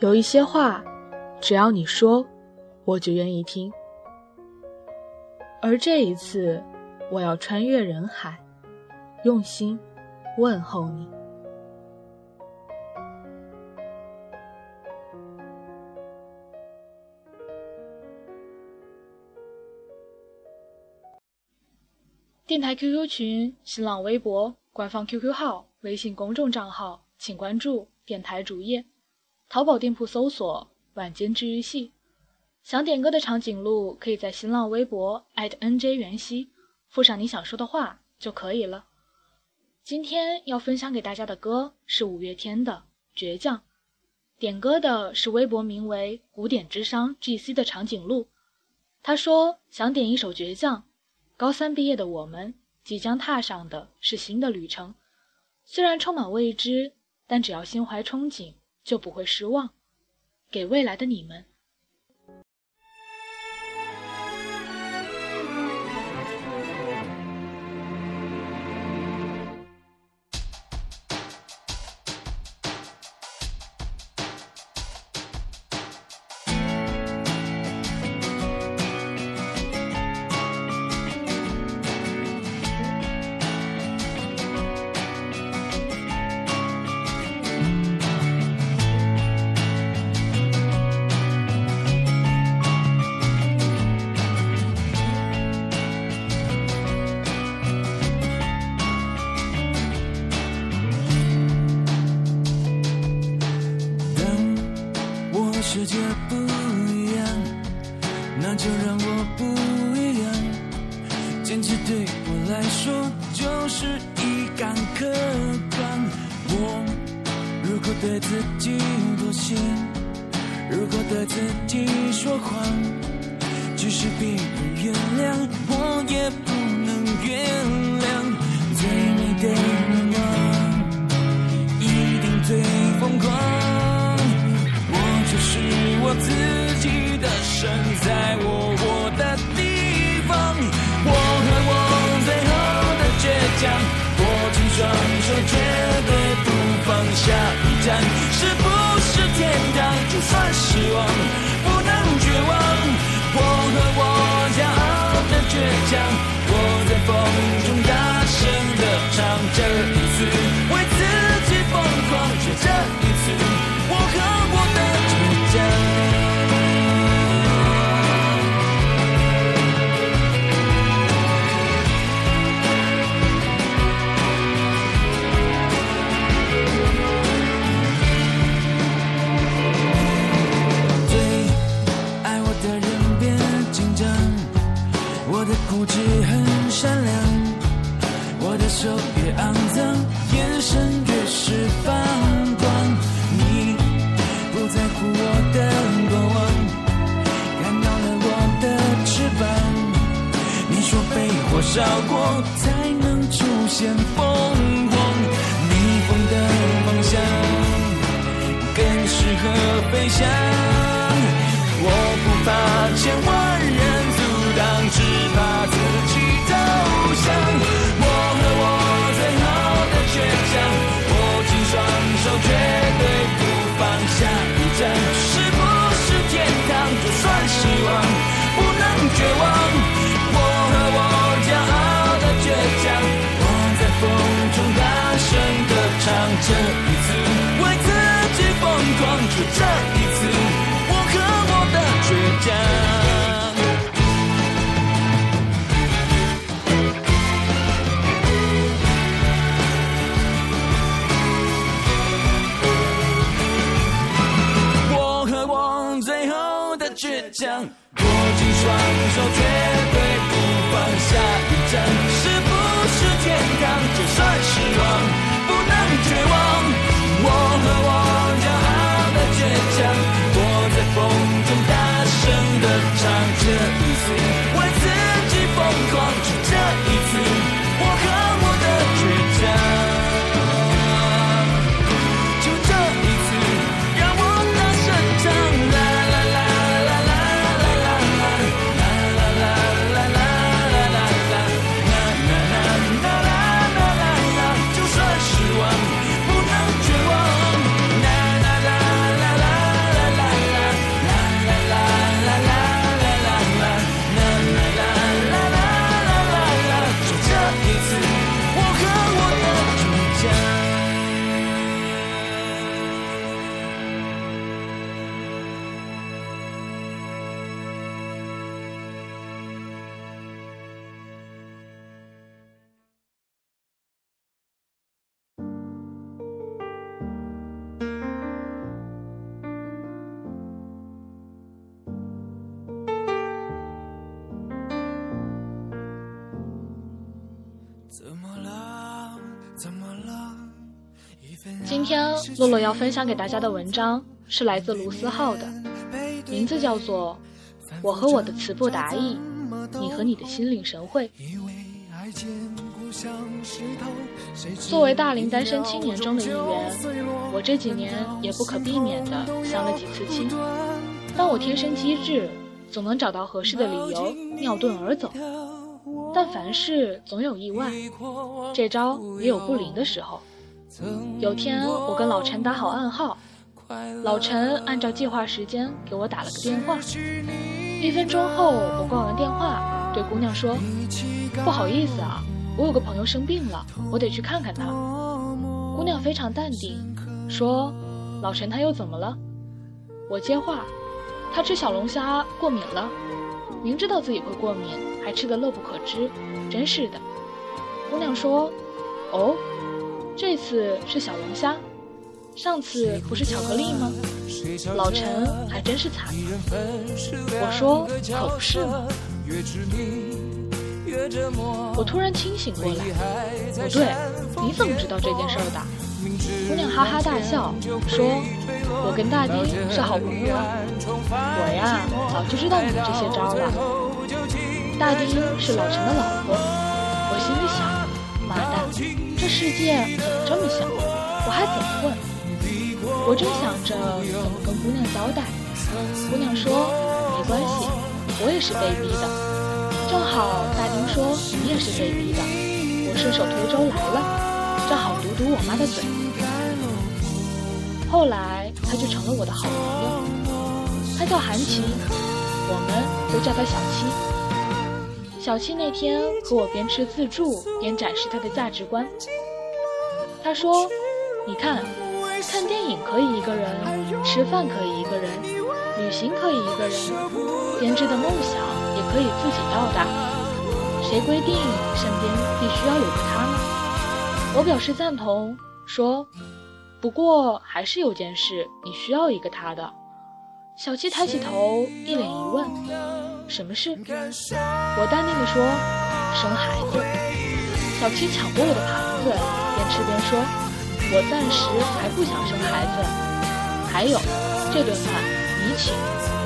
有一些话，只要你说，我就愿意听。而这一次，我要穿越人海，用心问候你。电台 QQ 群、新浪微博、官方 QQ 号、微信公众账号，请关注电台主页。淘宝店铺搜索“晚间治愈系”。想点歌的长颈鹿可以在新浪微博 @NJ 袁熙附上你想说的话就可以了。今天要分享给大家的歌是五月天的《倔强》。点歌的是微博名为“古典之商 GC” 的长颈鹿，他说想点一首《倔强》。高三毕业的我们，即将踏上的是新的旅程。虽然充满未知，但只要心怀憧憬，就不会失望。给未来的你们。生，在我活的地方。我和我最后的倔强，握紧双手，绝对不放。下一站是不是天堂？就算失望，不能绝望。我和我骄傲的倔强，这一次我和我的倔强我和我最后的倔强握紧双手绝声的唱。这一次今天洛洛要分享给大家的文章是来自卢思浩的，名字叫做《我和我的词不达意，你和你的心领神会》。作为大龄单身青年中的一员，我这几年也不可避免地相了几次亲。但我天生机智，总能找到合适的理由，尿遁而走。但凡事总有意外，这招也有不灵的时候。有天我跟老陈打好暗号，老陈按照计划时间给我打了个电话。一分钟后，我挂完电话，对姑娘说：“不好意思啊。”我有个朋友生病了，我得去看看他。姑娘非常淡定，说：“老陈他又怎么了？”我接话：“他吃小龙虾过敏了，明知道自己会过敏，还吃得乐不可支，真是的。”姑娘说：“哦，这次是小龙虾，上次不是巧克力吗？”老陈还真是惨。我说：“可不是吗？”我突然清醒过来，不对，你怎么知道这件事儿的？姑娘哈哈大笑，说：“我跟大丁是好朋友啊，我呀早就知道你的这些招了。”大丁是老陈的老婆，这世界怎么这么小？我还怎么混？我正想着怎么跟姑娘交代，姑娘说：“没关系，我也是被逼的。”正好大丁说你也是被逼的，我顺手推舟来了，正好堵堵我妈的嘴。后来他就成了我的好朋友，他叫韩琪，我们都叫他小七。小七那天和我边吃自助边展示他的价值观。他说：“你看，看电影可以一个人，吃饭可以一个人，旅行可以一个人，编织的梦想也。”可以自己到达，谁规定身边必须要有个他呢？我表示赞同，说，不过还是有件事你需要一个他的。小七抬起头，一脸疑问：什么事？我淡定地说：生孩子。小七抢过我的盘子，边吃边说：我暂时还不想生孩子。还有，这顿饭你请。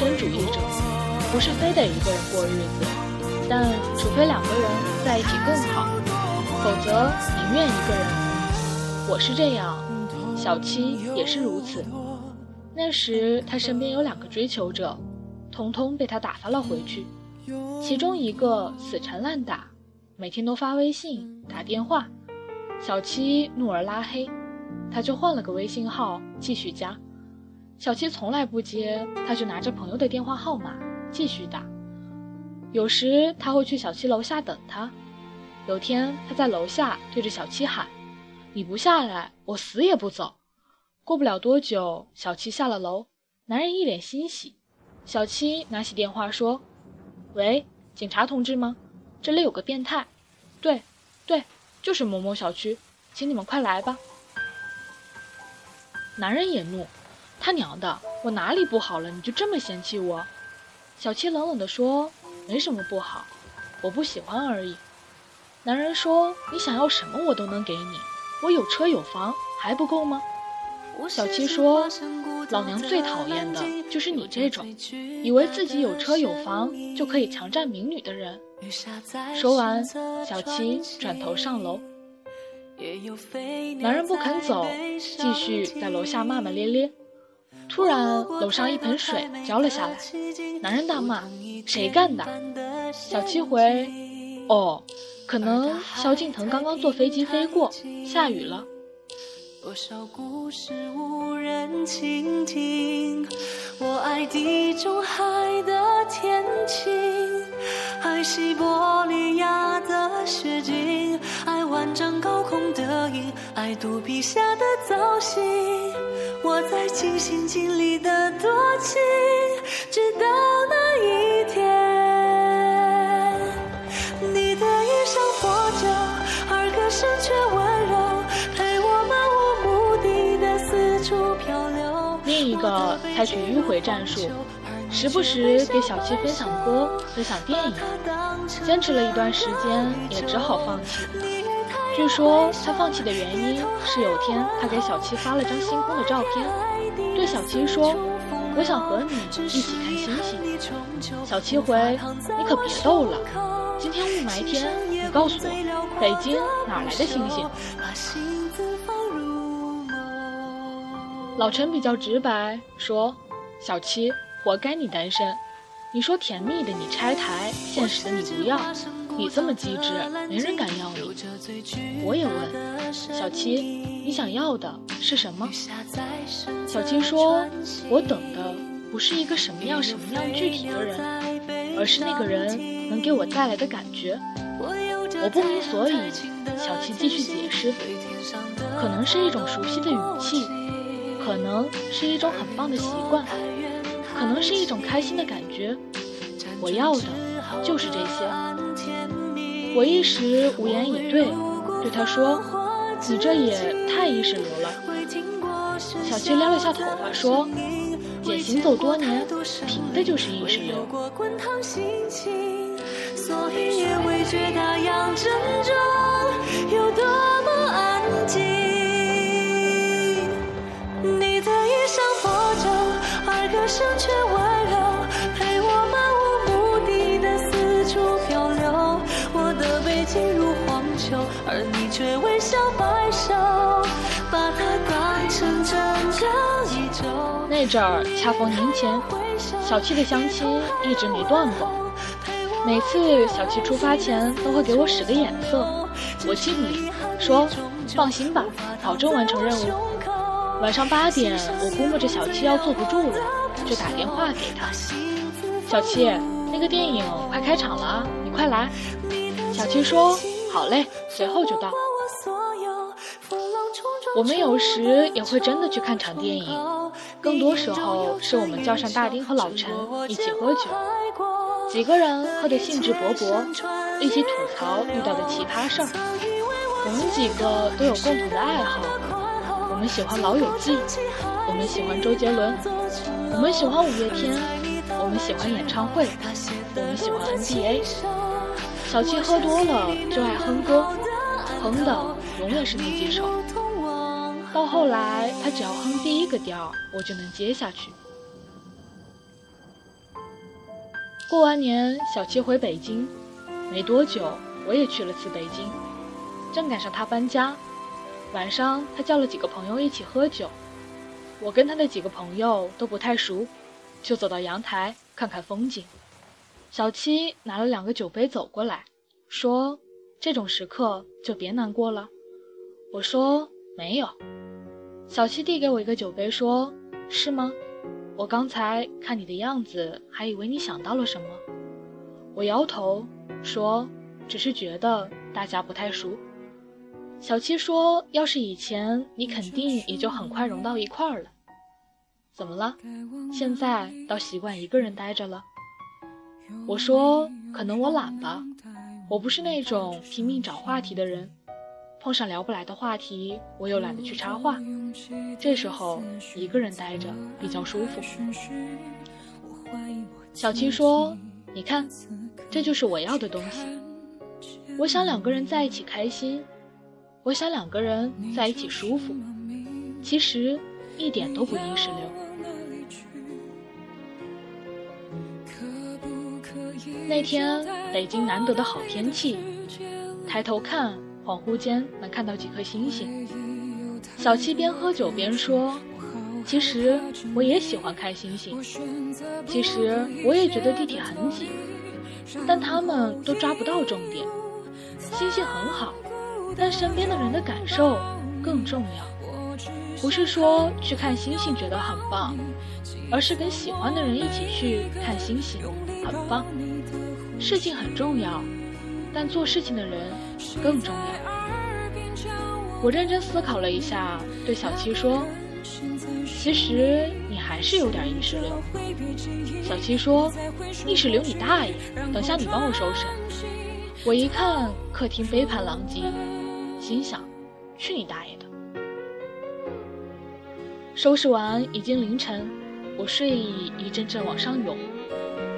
身主义者，不是非得一个人过日子，但除非两个人在一起更好，否则宁愿一个人。我是这样，小七也是如此。那时他身边有两个追求者，通通被他打发了回去，其中一个死缠烂打，每天都发微信打电话，小七怒而拉黑，他就换了个微信号继续加。小七从来不接，他就拿着朋友的电话号码继续打。有时他会去小七楼下等他。有天他在楼下对着小七喊：“你不下来，我死也不走。”过不了多久，小七下了楼，男人一脸欣喜。小七拿起电话说：“喂，警察同志吗？这里有个变态。对，对，就是某某小区，请你们快来吧。”男人也怒。他娘的，我哪里不好了？你就这么嫌弃我？小七冷冷地说：“没什么不好，我不喜欢而已。”男人说：“你想要什么，我都能给你。我有车有房，还不够吗？”小七说：“老娘最讨厌的就是你这种，以为自己有车有房就可以强占民女的人。”说完，小七转头上楼。男人不肯走，继续在楼下骂骂咧咧。突然，楼上一盆水浇了下来，男人大骂：“谁干的？”小七回：“哦，可能萧敬腾刚刚坐飞机飞过，下雨了。”多少故事无人倾听，我爱地中海的天晴，爱西伯利亚的雪景，爱万丈高空的。影，爱杜比下的造型。我在尽心尽力的多情，直到那一天，你的衣裳破旧，而歌声却温柔，陪我漫无目的的四处漂流。另一个采取迂回战术，时不时给小七分享歌、分享电影，坚持了一段时间，也只好放弃。据说他放弃的原因是有天他给小七发了张星空的照片，对小七说：“我想和你一起看星星。”小七回：“你可别逗了，今天雾霾天，你告诉我，北京哪来的星星？”老陈比较直白说：“小七，活该你单身。你说甜蜜的你拆台，现实的你不要。你这么机智，没人敢要你。”我也问小七：“你想要的是什么？”小七说：“我等的不是一个什么样什么样具体的人，而是那个人能给我带来的感觉。”我不明所以，小七继续解释：“可能是一种熟悉的语气。”可能是一种很棒的习惯，可能是一种开心的感觉。我要的就是这些。我一时无言以对，对他说：“你这也太意识流了。”小七撩了下头发说：“姐行走多年，凭的就是意识流。”声却那阵儿恰逢年前，小七的相亲一直没断过。每次小七出发前都会给我使个眼色，我敬礼说：“放心吧，保证完成任务。”晚上八点，我估摸着小七要坐不住了，就打电话给他。小七，那个电影快开场了，你快来。小七说：“好嘞，随后就到。”我们有时也会真的去看场电影，更多时候是我们叫上大丁和老陈一起喝酒，几个人喝得兴致勃勃，一起吐槽遇到的奇葩事儿。我们几个都有共同的爱好。我们喜欢《老友记》，我们喜欢周杰伦，我们喜欢五月天，我们喜欢演唱会，我们喜欢 NBA。小七喝多了就爱哼歌，哼的永远是那几首。到后来，他只要哼第一个调，我就能接下去。过完年，小七回北京，没多久，我也去了次北京，正赶上他搬家。晚上，他叫了几个朋友一起喝酒。我跟他的几个朋友都不太熟，就走到阳台看看风景。小七拿了两个酒杯走过来，说：“这种时刻就别难过了。”我说：“没有。”小七递给我一个酒杯，说：“是吗？我刚才看你的样子，还以为你想到了什么。”我摇头说：“只是觉得大家不太熟。”小七说：“要是以前，你肯定也就很快融到一块儿了。怎么了？现在倒习惯一个人待着了？”我说：“可能我懒吧，我不是那种拼命找话题的人。碰上聊不来的话题，我又懒得去插话。这时候一个人待着比较舒服。”小七说：“你看，这就是我要的东西。我想两个人在一起开心。”我想两个人在一起舒服，其实一点都不意识流。那天北京难得的好天气，抬头看，恍惚间能看到几颗星星。小七边喝酒边说：“其实我也喜欢看星星，其实我也觉得地铁很挤，但他们都抓不到重点。星星很好。”但身边的人的感受更重要，不是说去看星星觉得很棒，而是跟喜欢的人一起去看星星，很棒。事情很重要，但做事情的人更重要。我认真思考了一下，对小七说：“其实你还是有点意识流。”小七说：“意识流你大爷！等下你帮我收拾。”我一看客厅杯盘狼藉，心想：“去你大爷的！”收拾完已经凌晨，我睡意一阵阵往上涌。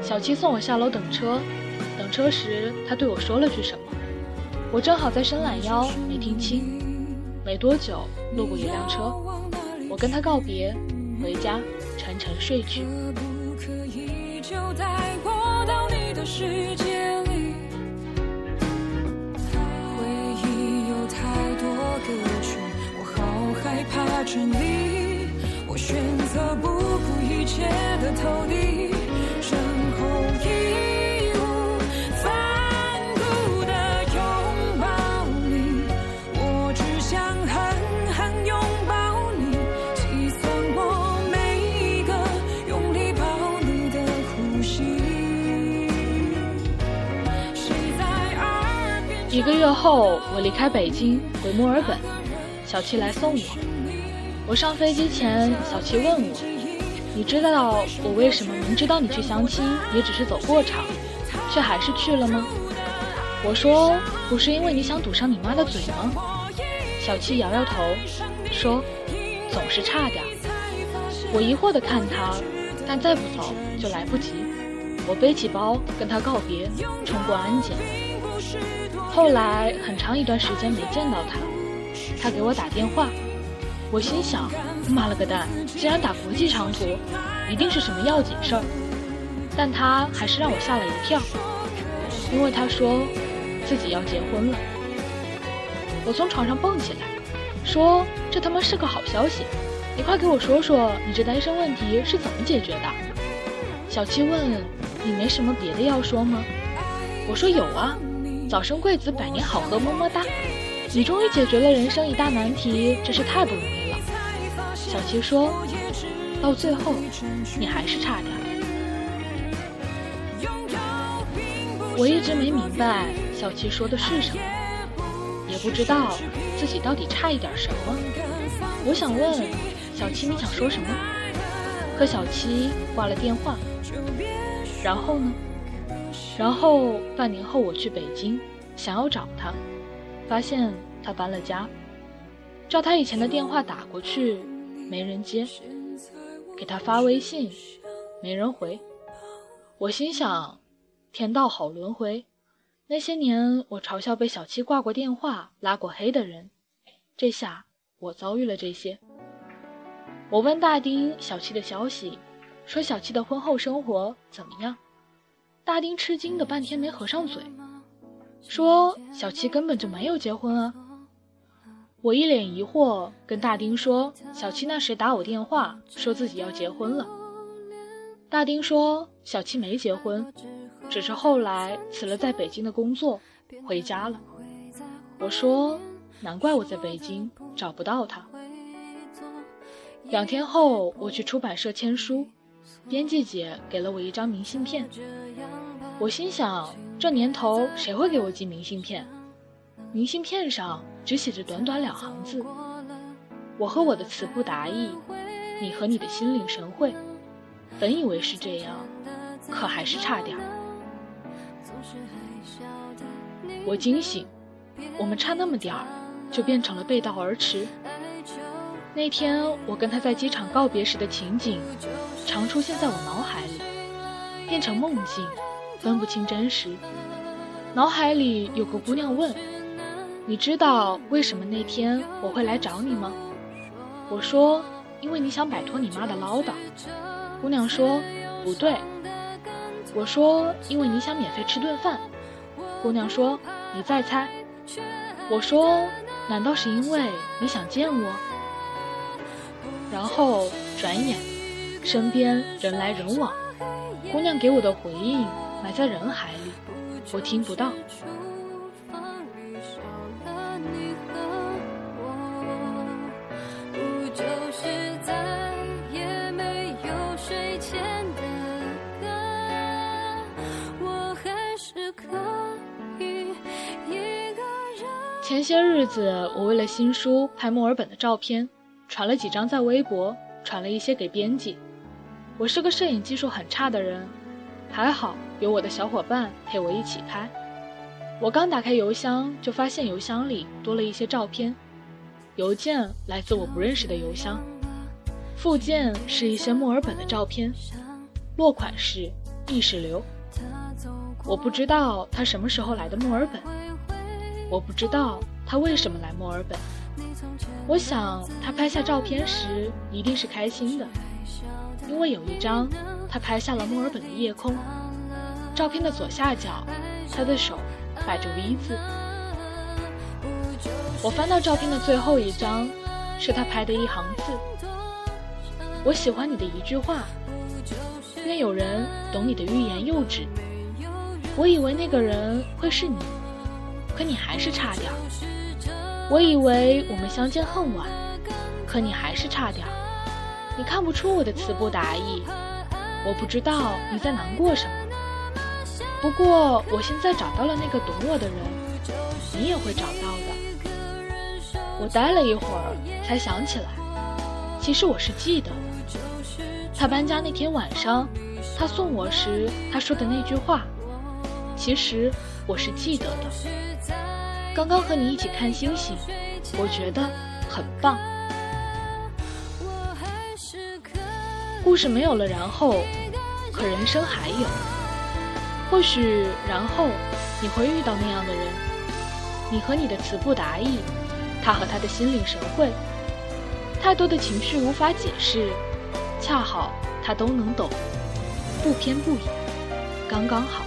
小七送我下楼等车，等车时他对我说了句什么，我正好在伸懒腰，没听清。没多久，路过一辆车，我跟他告别，回家沉沉睡去。怕沉溺，我选择不顾一切的逃离，月后，我离开北京回墨尔本，小七来送我。我上飞机前，小七问我：“你知道我为什么明知道你去相亲也只是走过场，却还是去了吗？”我说：“不是因为你想堵上你妈的嘴吗？”小七摇摇头，说：“总是差点。”我疑惑地看他，但再不走就来不及。我背起包跟他告别，冲过安检。后来很长一段时间没见到他，他给我打电话。我心想，妈了个蛋，竟然打国际长途，一定是什么要紧事儿。但他还是让我吓了一跳，因为他说自己要结婚了。我从床上蹦起来，说这他妈是个好消息，你快给我说说你这单身问题是怎么解决的。小七问，你没什么别的要说吗？我说有啊，早生贵子，百年好合，么么哒。你终于解决了人生一大难题，真是太不容易了。小七说：“到最后，你还是差点。”我一直没明白小七说的是什么，也不知道自己到底差一点什么。我想问小七你想说什么，可小七挂了电话。然后呢？然后半年后我去北京，想要找他，发现他搬了家，照他以前的电话打过去。没人接，给他发微信，没人回。我心想，天道好轮回。那些年，我嘲笑被小七挂过电话、拉过黑的人，这下我遭遇了这些。我问大丁小七的消息，说小七的婚后生活怎么样？大丁吃惊的半天没合上嘴，说小七根本就没有结婚啊。我一脸疑惑，跟大丁说：“小七那时打我电话，说自己要结婚了。”大丁说：“小七没结婚，只是后来辞了在北京的工作，回家了。”我说：“难怪我在北京找不到他。”两天后，我去出版社签书，编辑姐给了我一张明信片。我心想：这年头谁会给我寄明信片？明信片上。只写着短短两行字：“我和我的词不达意，你和你的心领神会。”本以为是这样，可还是差点。我惊醒，我们差那么点儿，就变成了背道而驰。那天我跟他在机场告别时的情景，常出现在我脑海里，变成梦境，分不清真实。脑海里有个姑娘问。你知道为什么那天我会来找你吗？我说，因为你想摆脱你妈的唠叨。姑娘说，不对。我说，因为你想免费吃顿饭。姑娘说，你再猜。我说，难道是因为你想见我？然后转眼，身边人来人往，姑娘给我的回应埋在人海里，我听不到。前些日子，我为了新书拍墨尔本的照片，传了几张在微博，传了一些给编辑。我是个摄影技术很差的人，还好有我的小伙伴陪我一起拍。我刚打开邮箱，就发现邮箱里多了一些照片，邮件来自我不认识的邮箱，附件是一些墨尔本的照片，落款是意识流。我不知道他什么时候来的墨尔本，我不知道他为什么来墨尔本。我想他拍下照片时一定是开心的。因为有一张，他拍下了墨尔本的夜空。照片的左下角，他的手摆着 V 字。我翻到照片的最后一张，是他拍的一行字：“我喜欢你的一句话，愿有人懂你的欲言又止。”我以为那个人会是你，可你还是差点。我以为我们相见恨晚，可你还是差点。你看不出我的词不达意，我不知道你在难过什么。不过我现在找到了那个懂我的人，你也会找到的。我呆了一会儿，才想起来，其实我是记得的。他搬家那天晚上，他送我时他说的那句话，其实我是记得的。刚刚和你一起看星星，我觉得很棒。故事没有了，然后，可人生还有。或许，然后你会遇到那样的人，你和你的词不达意，他和他的心领神会，太多的情绪无法解释，恰好他都能懂，不偏不倚，刚刚好。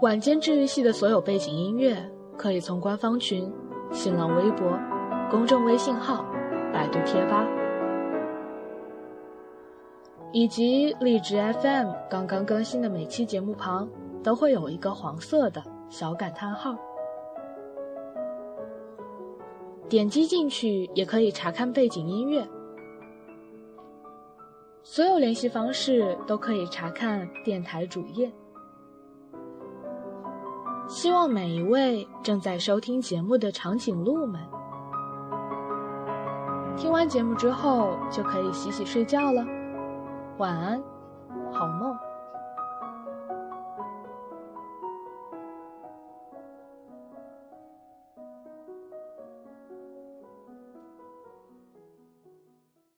晚间治愈系的所有背景音乐，可以从官方群、新浪微博、公众微信号、百度贴吧，以及荔枝 FM 刚刚更新的每期节目旁，都会有一个黄色的小感叹号，点击进去也可以查看背景音乐。所有联系方式都可以查看电台主页。希望每一位正在收听节目的长颈鹿们，听完节目之后就可以洗洗睡觉了。晚安，好梦。